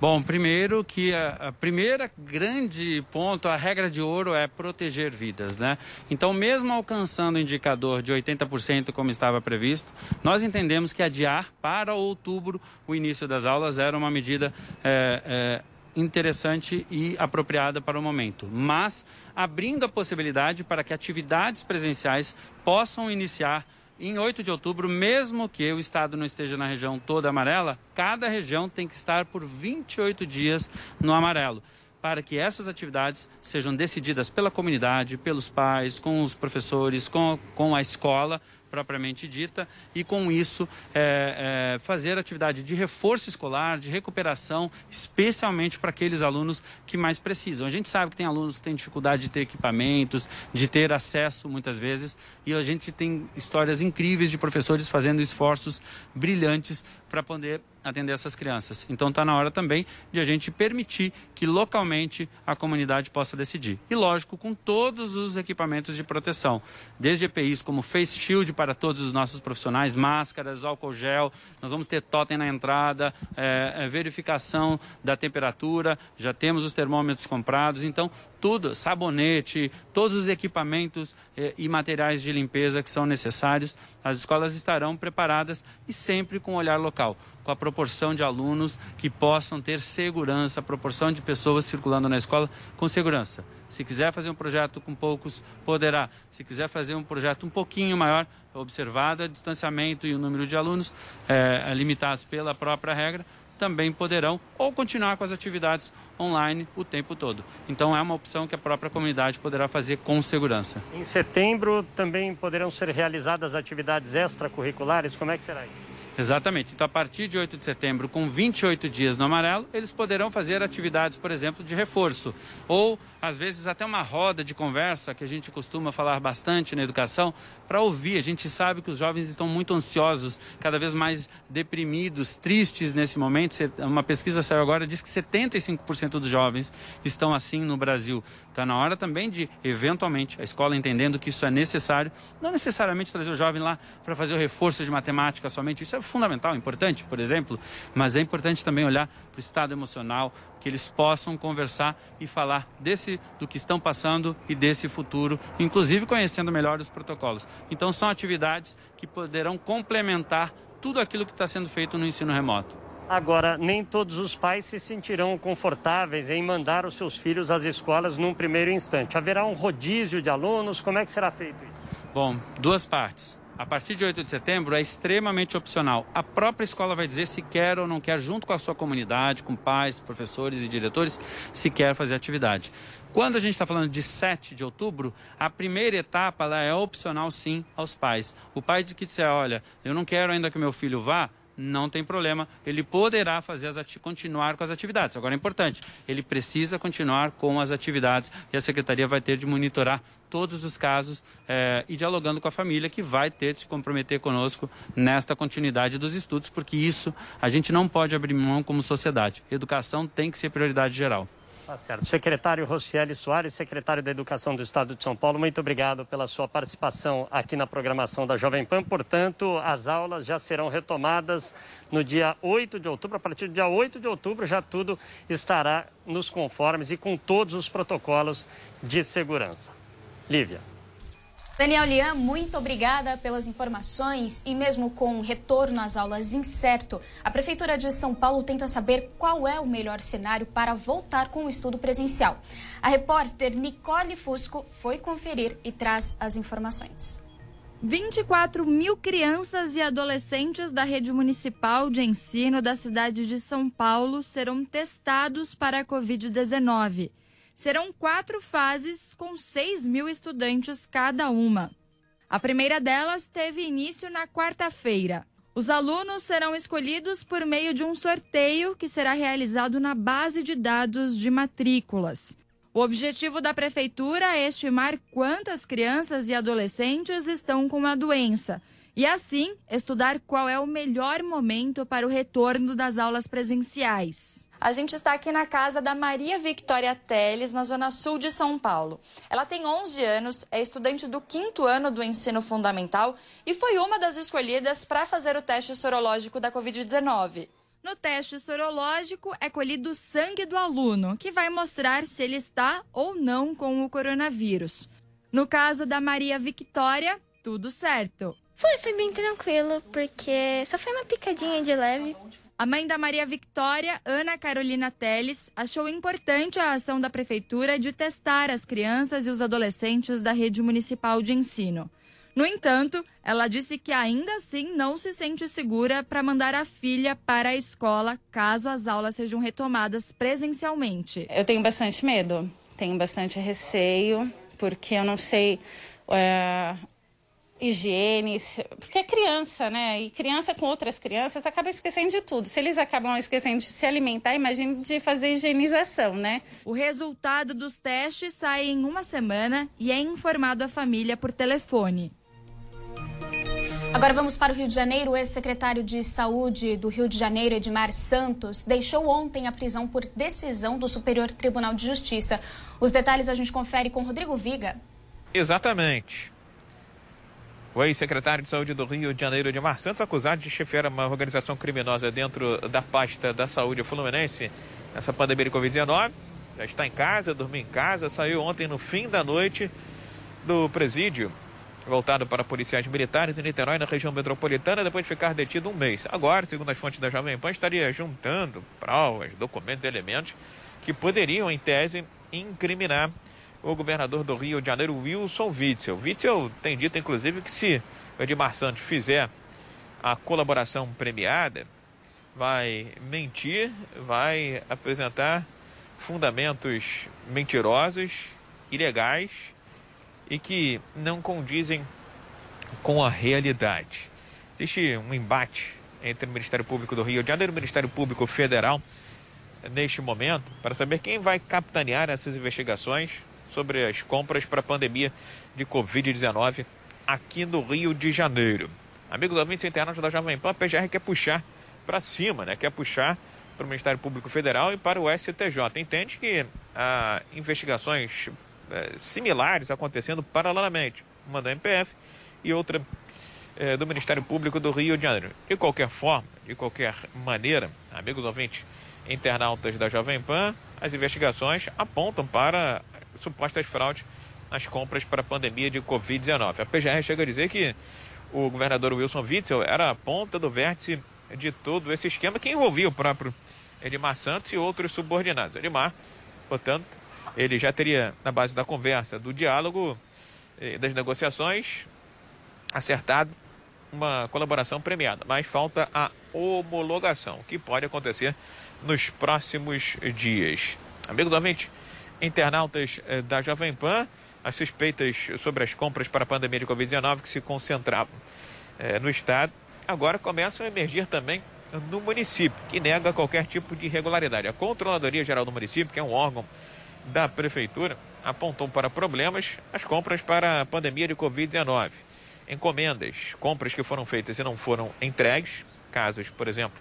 Bom, primeiro que a, a, primeira grande ponto, a regra de ouro é proteger vidas, né? Então, mesmo alcançando o indicador de 80% como estava previsto, nós entendemos que adiar para outubro o início das aulas era uma medida é, é, interessante e apropriada para o momento, mas abrindo a possibilidade para que atividades presenciais possam iniciar em 8 de outubro, mesmo que o estado não esteja na região toda amarela, cada região tem que estar por 28 dias no amarelo para que essas atividades sejam decididas pela comunidade, pelos pais, com os professores, com, com a escola, propriamente dita, e com isso é, é, fazer atividade de reforço escolar, de recuperação, especialmente para aqueles alunos que mais precisam. A gente sabe que tem alunos que têm dificuldade de ter equipamentos, de ter acesso muitas vezes, e a gente tem histórias incríveis de professores fazendo esforços brilhantes para poder atender essas crianças. Então está na hora também de a gente permitir que localmente a comunidade possa decidir. E lógico, com todos os equipamentos de proteção, desde EPIs como Face Shield para todos os nossos profissionais, máscaras, álcool gel, nós vamos ter totem na entrada, é, é, verificação da temperatura, já temos os termômetros comprados, então tudo, sabonete, todos os equipamentos eh, e materiais de limpeza que são necessários. As escolas estarão preparadas e sempre com olhar local, com a proporção de alunos que possam ter segurança, a proporção de pessoas circulando na escola com segurança. Se quiser fazer um projeto com poucos, poderá. Se quiser fazer um projeto um pouquinho maior, observado o distanciamento e o número de alunos eh, limitados pela própria regra, também poderão ou continuar com as atividades online o tempo todo. Então é uma opção que a própria comunidade poderá fazer com segurança. Em setembro também poderão ser realizadas atividades extracurriculares, como é que será isso? Exatamente. Então, a partir de 8 de setembro, com 28 dias no amarelo, eles poderão fazer atividades, por exemplo, de reforço. Ou, às vezes, até uma roda de conversa, que a gente costuma falar bastante na educação, para ouvir. A gente sabe que os jovens estão muito ansiosos, cada vez mais deprimidos, tristes nesse momento. Uma pesquisa saiu agora, diz que 75% dos jovens estão assim no Brasil. Está na hora também de, eventualmente, a escola entendendo que isso é necessário, não necessariamente trazer o jovem lá para fazer o reforço de matemática somente, isso é fundamental, importante, por exemplo, mas é importante também olhar para o estado emocional, que eles possam conversar e falar desse do que estão passando e desse futuro, inclusive conhecendo melhor os protocolos. Então são atividades que poderão complementar tudo aquilo que está sendo feito no ensino remoto. Agora, nem todos os pais se sentirão confortáveis em mandar os seus filhos às escolas num primeiro instante. Haverá um rodízio de alunos? Como é que será feito isso? Bom, duas partes. A partir de 8 de setembro é extremamente opcional. A própria escola vai dizer se quer ou não quer, junto com a sua comunidade, com pais, professores e diretores, se quer fazer atividade. Quando a gente está falando de 7 de outubro, a primeira etapa ela é opcional sim aos pais. O pai que disser, olha, eu não quero ainda que meu filho vá, não tem problema, ele poderá fazer as continuar com as atividades. Agora é importante, ele precisa continuar com as atividades e a secretaria vai ter de monitorar todos os casos eh, e dialogando com a família que vai ter de se comprometer conosco nesta continuidade dos estudos, porque isso a gente não pode abrir mão como sociedade. Educação tem que ser prioridade geral. Tá certo. Secretário Rocieli Soares, secretário da Educação do Estado de São Paulo, muito obrigado pela sua participação aqui na programação da Jovem Pan. Portanto, as aulas já serão retomadas no dia 8 de outubro. A partir do dia 8 de outubro já tudo estará nos conformes e com todos os protocolos de segurança. Lívia. Daniel Lian, muito obrigada pelas informações e mesmo com o retorno às aulas incerto, a Prefeitura de São Paulo tenta saber qual é o melhor cenário para voltar com o estudo presencial. A repórter Nicole Fusco foi conferir e traz as informações. 24 mil crianças e adolescentes da rede municipal de ensino da cidade de São Paulo serão testados para a Covid-19. Serão quatro fases com 6 mil estudantes cada uma. A primeira delas teve início na quarta-feira. Os alunos serão escolhidos por meio de um sorteio que será realizado na base de dados de matrículas. O objetivo da prefeitura é estimar quantas crianças e adolescentes estão com a doença e, assim, estudar qual é o melhor momento para o retorno das aulas presenciais. A gente está aqui na casa da Maria Victoria Teles, na zona sul de São Paulo. Ela tem 11 anos, é estudante do quinto ano do ensino fundamental e foi uma das escolhidas para fazer o teste sorológico da Covid-19. No teste sorológico é colhido o sangue do aluno, que vai mostrar se ele está ou não com o coronavírus. No caso da Maria Victoria, tudo certo. Foi, foi bem tranquilo, porque só foi uma picadinha de leve. A mãe da Maria Victória, Ana Carolina Teles, achou importante a ação da prefeitura de testar as crianças e os adolescentes da rede municipal de ensino. No entanto, ela disse que ainda assim não se sente segura para mandar a filha para a escola caso as aulas sejam retomadas presencialmente. Eu tenho bastante medo, tenho bastante receio, porque eu não sei é, higiene, porque é criança, né? E criança com outras crianças acaba esquecendo de tudo. Se eles acabam esquecendo de se alimentar, imagine de fazer higienização, né? O resultado dos testes sai em uma semana e é informado à família por telefone. Agora vamos para o Rio de Janeiro. O ex-secretário de Saúde do Rio de Janeiro, Edmar Santos, deixou ontem a prisão por decisão do Superior Tribunal de Justiça. Os detalhes a gente confere com Rodrigo Viga. Exatamente. O ex-secretário de Saúde do Rio de Janeiro, Edmar Santos, acusado de chefiar uma organização criminosa dentro da pasta da saúde fluminense nessa pandemia de Covid-19. Já está em casa, dormiu em casa, saiu ontem no fim da noite do presídio, voltado para policiais militares em Niterói, na região metropolitana, depois de ficar detido um mês. Agora, segundo as fontes da Jovem Pan, estaria juntando provas, documentos e elementos que poderiam, em tese, incriminar o governador do Rio de Janeiro, Wilson Witzel. Witzel tem dito, inclusive, que se o Edmar Santos fizer a colaboração premiada, vai mentir, vai apresentar fundamentos mentirosos, ilegais e que não condizem com a realidade. Existe um embate entre o Ministério Público do Rio de Janeiro e o Ministério Público Federal neste momento para saber quem vai capitanear essas investigações sobre as compras para a pandemia de Covid-19 aqui no Rio de Janeiro. Amigos ouvintes internos da Jovem Pan, a PGR quer puxar para cima, né? quer puxar para o Ministério Público Federal e para o STJ. Entende que há investigações é, similares acontecendo paralelamente, uma da MPF e outra é, do Ministério Público do Rio de Janeiro. De qualquer forma, de qualquer maneira, amigos ouvintes internautas da Jovem Pan, as investigações apontam para supostas fraudes nas compras para a pandemia de Covid-19. A PGR chega a dizer que o governador Wilson Witzel era a ponta do vértice de todo esse esquema que envolvia o próprio Edmar Santos e outros subordinados. Edmar, portanto, ele já teria, na base da conversa, do diálogo, eh, das negociações, acertado uma colaboração premiada, mas falta a homologação, que pode acontecer nos próximos dias. Amigos ouvintes, internautas eh, da Jovem Pan, as suspeitas sobre as compras para a pandemia de Covid-19 que se concentravam eh, no Estado, agora começam a emergir também no município, que nega qualquer tipo de irregularidade. A Controladoria Geral do Município, que é um órgão da Prefeitura, apontou para problemas as compras para a pandemia de Covid-19. Encomendas, compras que foram feitas e não foram entregues, casos, por exemplo,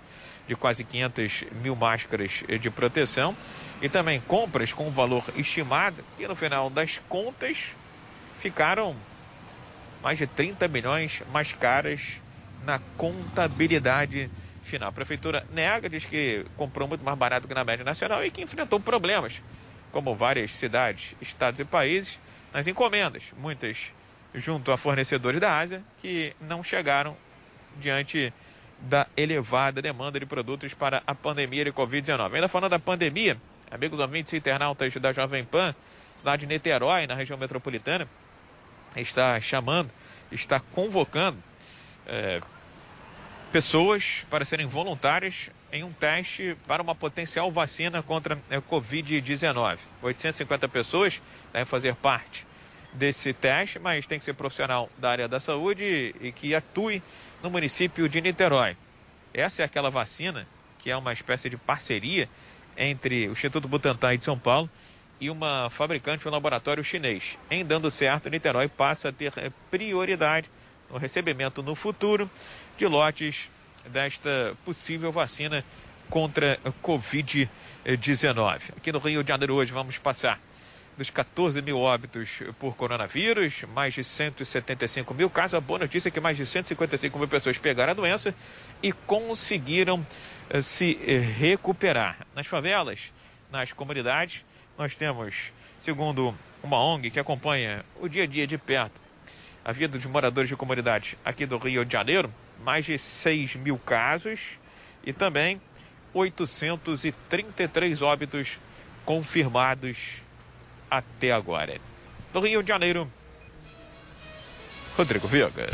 de quase 500 mil máscaras de proteção, e também compras com valor estimado, e no final das contas ficaram mais de 30 milhões mais caras na contabilidade final. A prefeitura nega, diz que comprou muito mais barato que na média nacional e que enfrentou problemas, como várias cidades, estados e países, nas encomendas, muitas junto a fornecedores da Ásia, que não chegaram diante da elevada demanda de produtos para a pandemia de Covid-19. Ainda falando da pandemia, amigos ouvintes e internautas da Jovem Pan, cidade de Niterói, na região metropolitana, está chamando, está convocando é, pessoas para serem voluntárias em um teste para uma potencial vacina contra a é, Covid-19. 850 pessoas devem fazer parte desse teste, mas tem que ser profissional da área da saúde e que atue no município de Niterói. Essa é aquela vacina que é uma espécie de parceria entre o Instituto Butantan de São Paulo e uma fabricante, um laboratório chinês. Em dando certo, Niterói passa a ter é, prioridade no recebimento no futuro de lotes desta possível vacina contra a Covid-19. Aqui no Rio de Janeiro hoje vamos passar dos 14 mil óbitos por coronavírus, mais de 175 mil casos. A boa notícia é que mais de 155 mil pessoas pegaram a doença e conseguiram uh, se uh, recuperar. Nas favelas, nas comunidades, nós temos, segundo uma ONG que acompanha o dia a dia de perto, a vida dos moradores de comunidades aqui do Rio de Janeiro, mais de 6 mil casos e também 833 óbitos confirmados até agora. No Rio de Janeiro, Rodrigo Viga.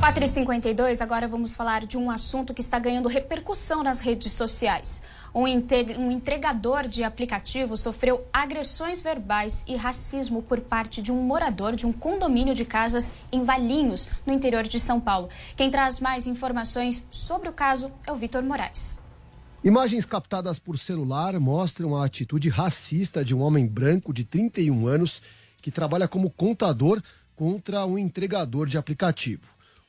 4h52, agora vamos falar de um assunto que está ganhando repercussão nas redes sociais. Um, um entregador de aplicativo sofreu agressões verbais e racismo por parte de um morador de um condomínio de casas em Valinhos, no interior de São Paulo. Quem traz mais informações sobre o caso é o Vitor Moraes. Imagens captadas por celular mostram a atitude racista de um homem branco de 31 anos que trabalha como contador contra um entregador de aplicativo.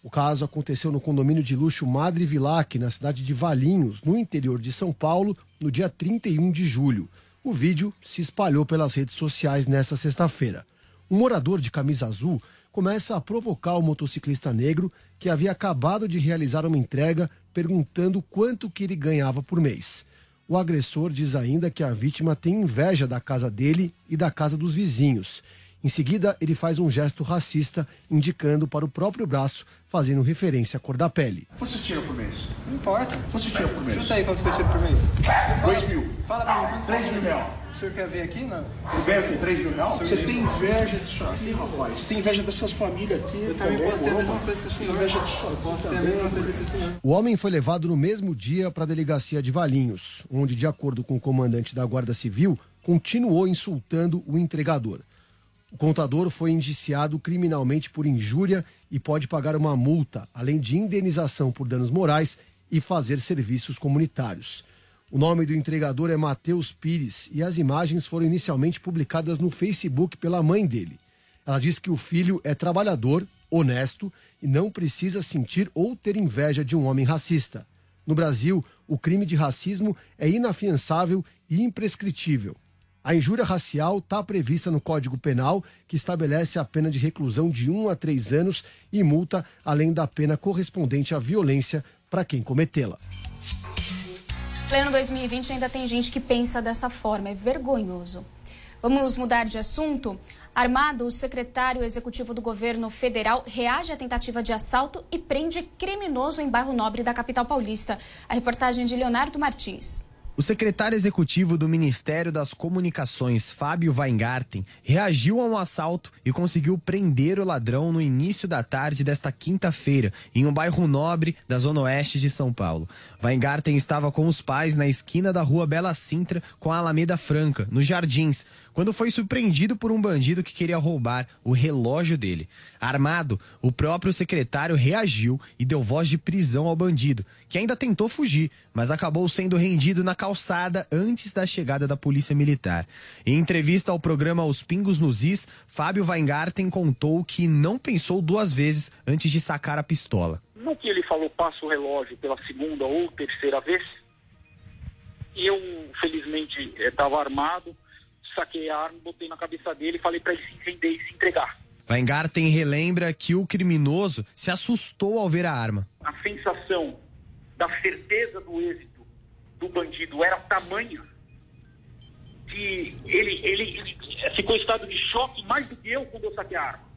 O caso aconteceu no condomínio de luxo Madre Vilac, na cidade de Valinhos, no interior de São Paulo, no dia 31 de julho. O vídeo se espalhou pelas redes sociais nesta sexta-feira. Um morador de camisa azul começa a provocar o motociclista negro que havia acabado de realizar uma entrega perguntando quanto que ele ganhava por mês. O agressor diz ainda que a vítima tem inveja da casa dele e da casa dos vizinhos em seguida, ele faz um gesto racista, indicando para o próprio braço, fazendo referência à cor da pele. Quanto você tira por mês? Não importa. Quanto você tira por mês? Chuta aí quanto você tira por mês. Dois mil. Fala pra mim. Três mil reais. O senhor quer ver aqui? Não. Você vem aqui, três mil reais? Você tem inveja disso aqui, rapaz? Você tem inveja dessas famílias aqui? Eu também posso ter a mesma coisa que o senhor. Inveja disso Eu posso ter a mesma coisa que o senhor. O homem foi levado no mesmo dia para a delegacia de Valinhos, onde, de acordo com o comandante da Guarda Civil, continuou insultando o entregador. O contador foi indiciado criminalmente por injúria e pode pagar uma multa, além de indenização por danos morais e fazer serviços comunitários. O nome do entregador é Matheus Pires e as imagens foram inicialmente publicadas no Facebook pela mãe dele. Ela diz que o filho é trabalhador, honesto e não precisa sentir ou ter inveja de um homem racista. No Brasil, o crime de racismo é inafiançável e imprescritível. A injúria racial está prevista no Código Penal, que estabelece a pena de reclusão de 1 a 3 anos e multa, além da pena correspondente à violência para quem cometê-la. Pleno 2020 ainda tem gente que pensa dessa forma, é vergonhoso. Vamos mudar de assunto? Armado, o secretário executivo do governo federal reage à tentativa de assalto e prende criminoso em bairro nobre da capital paulista. A reportagem de Leonardo Martins. O secretário executivo do Ministério das Comunicações, Fábio Weingarten, reagiu a um assalto e conseguiu prender o ladrão no início da tarde desta quinta-feira, em um bairro nobre da zona oeste de São Paulo. Weingarten estava com os pais na esquina da rua Bela Sintra com a Alameda Franca, nos Jardins, quando foi surpreendido por um bandido que queria roubar o relógio dele. Armado, o próprio secretário reagiu e deu voz de prisão ao bandido, que ainda tentou fugir, mas acabou sendo rendido na calçada antes da chegada da polícia militar. Em entrevista ao programa Os Pingos nos Is, Fábio Weingarten contou que não pensou duas vezes antes de sacar a pistola. No que ele falou, passa o relógio pela segunda ou terceira vez, e eu, felizmente, estava armado, saquei a arma, botei na cabeça dele e falei para ele se render e se entregar. Weingarten relembra que o criminoso se assustou ao ver a arma. A sensação da certeza do êxito do bandido era tamanha que ele, ele, ele ficou em estado de choque mais do que eu quando eu saquei a arma.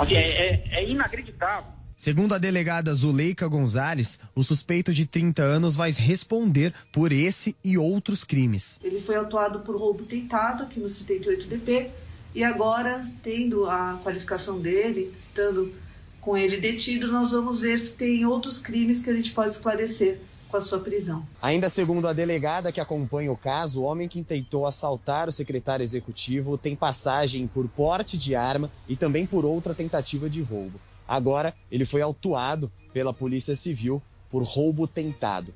Assim, é, é, é inacreditável. Segundo a delegada Zuleika Gonzalez, o suspeito de 30 anos vai responder por esse e outros crimes. Ele foi autuado por roubo tentado aqui no 78DP e agora, tendo a qualificação dele, estando com ele detido, nós vamos ver se tem outros crimes que a gente pode esclarecer com a sua prisão. Ainda segundo a delegada que acompanha o caso, o homem que tentou assaltar o secretário executivo tem passagem por porte de arma e também por outra tentativa de roubo. Agora, ele foi autuado pela Polícia Civil por roubo tentado.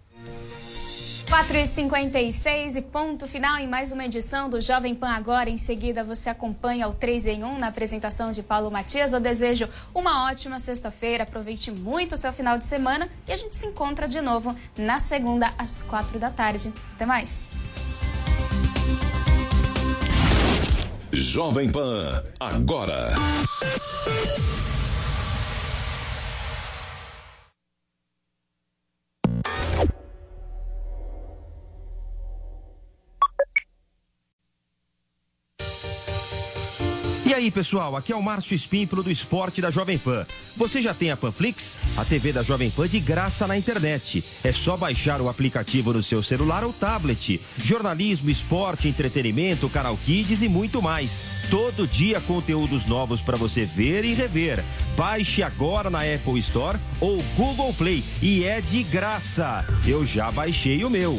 4h56 e ponto final em mais uma edição do Jovem Pan Agora. Em seguida, você acompanha o 3 em 1 na apresentação de Paulo Matias. Eu desejo uma ótima sexta-feira, aproveite muito o seu final de semana e a gente se encontra de novo na segunda, às 4 da tarde. Até mais. Jovem Pan Agora. Aí, pessoal, aqui é o Márcio Espímpolo do Esporte da Jovem Pan. Você já tem a Panflix? A TV da Jovem Pan de graça na internet. É só baixar o aplicativo no seu celular ou tablet. Jornalismo, esporte, entretenimento, canal Kids e muito mais. Todo dia conteúdos novos para você ver e rever. Baixe agora na Apple Store ou Google Play e é de graça. Eu já baixei o meu.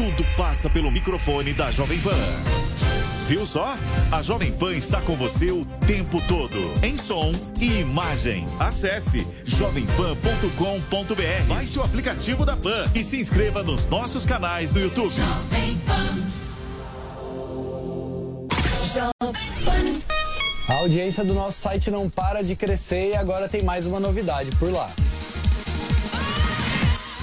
Tudo passa pelo microfone da Jovem Pan. Viu só? A Jovem Pan está com você o tempo todo, em som e imagem. Acesse jovempan.com.br, baixe o aplicativo da Pan e se inscreva nos nossos canais no YouTube. A audiência do nosso site não para de crescer e agora tem mais uma novidade por lá.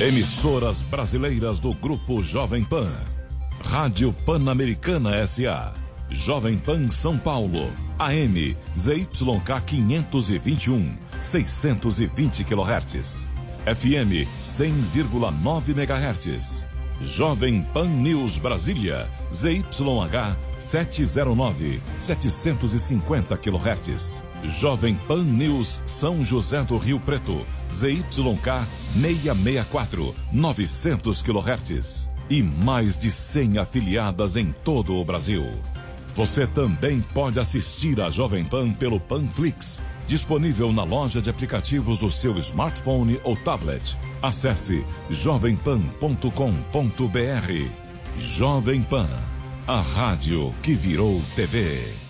Emissoras brasileiras do Grupo Jovem Pan. Rádio Pan-Americana SA. Jovem Pan São Paulo. AM ZYK 521, 620 kHz. FM 100,9 MHz. Jovem Pan News Brasília. ZYH 709, 750 kHz. Jovem Pan News São José do Rio Preto. ZYK 664, 900 kHz. E mais de 100 afiliadas em todo o Brasil. Você também pode assistir a Jovem Pan pelo Panflix, disponível na loja de aplicativos do seu smartphone ou tablet. Acesse jovempan.com.br. Jovem Pan, a rádio que virou TV.